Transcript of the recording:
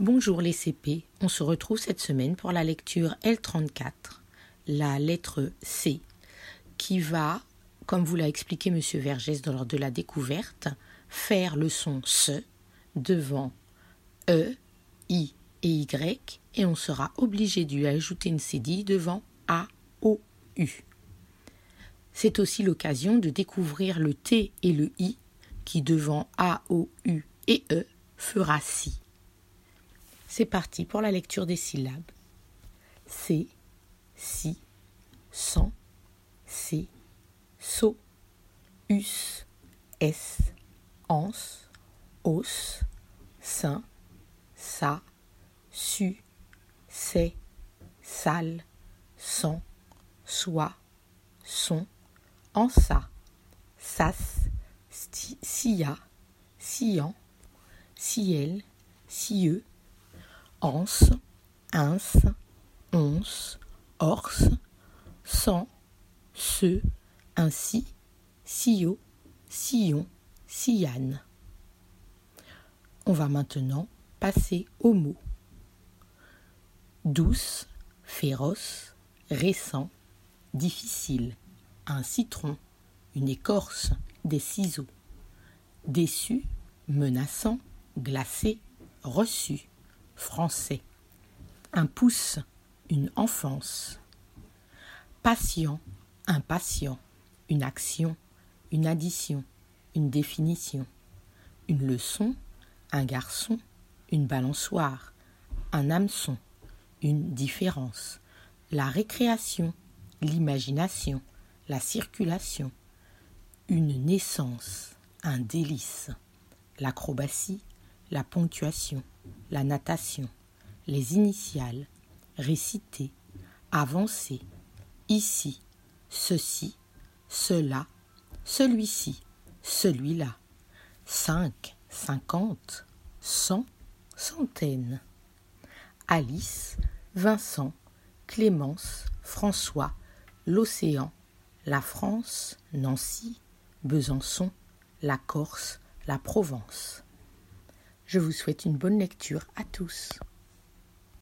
Bonjour les CP, on se retrouve cette semaine pour la lecture L34, la lettre C, qui va, comme vous l'a expliqué M. Vergès lors de la découverte, faire le son SE devant E, I et Y, et on sera obligé lui ajouter une cédille devant A, O, U. C'est aussi l'occasion de découvrir le T et le I, qui devant A, O, U et E fera Si. C'est parti pour la lecture des syllabes. C, si, sans, c, so, us, s, ans, os, sein, sa, su, c'est, sale, sans, soit, son, en sa, sas, sia, sian, ciel, anse, ins, once, ors, sans, ce, ainsi, sio, sillon, sillane. On va maintenant passer aux mots. Douce, féroce, récent, difficile, un citron, une écorce, des ciseaux. Déçu, menaçant, glacé, reçu français. Un pouce, une enfance. Patient, une action, une addition, une définition. Une leçon, un garçon, une balançoire, un hameçon, une différence. La récréation, l'imagination, la circulation. Une naissance, un délice. L'acrobatie, la ponctuation la natation, les initiales, réciter, avancer, ici, ceci, cela, celui-ci, celui-là, cinq, cinquante, cent, centaines. Alice, Vincent, Clémence, François, l'océan, la France, Nancy, Besançon, la Corse, la Provence. Je vous souhaite une bonne lecture à tous.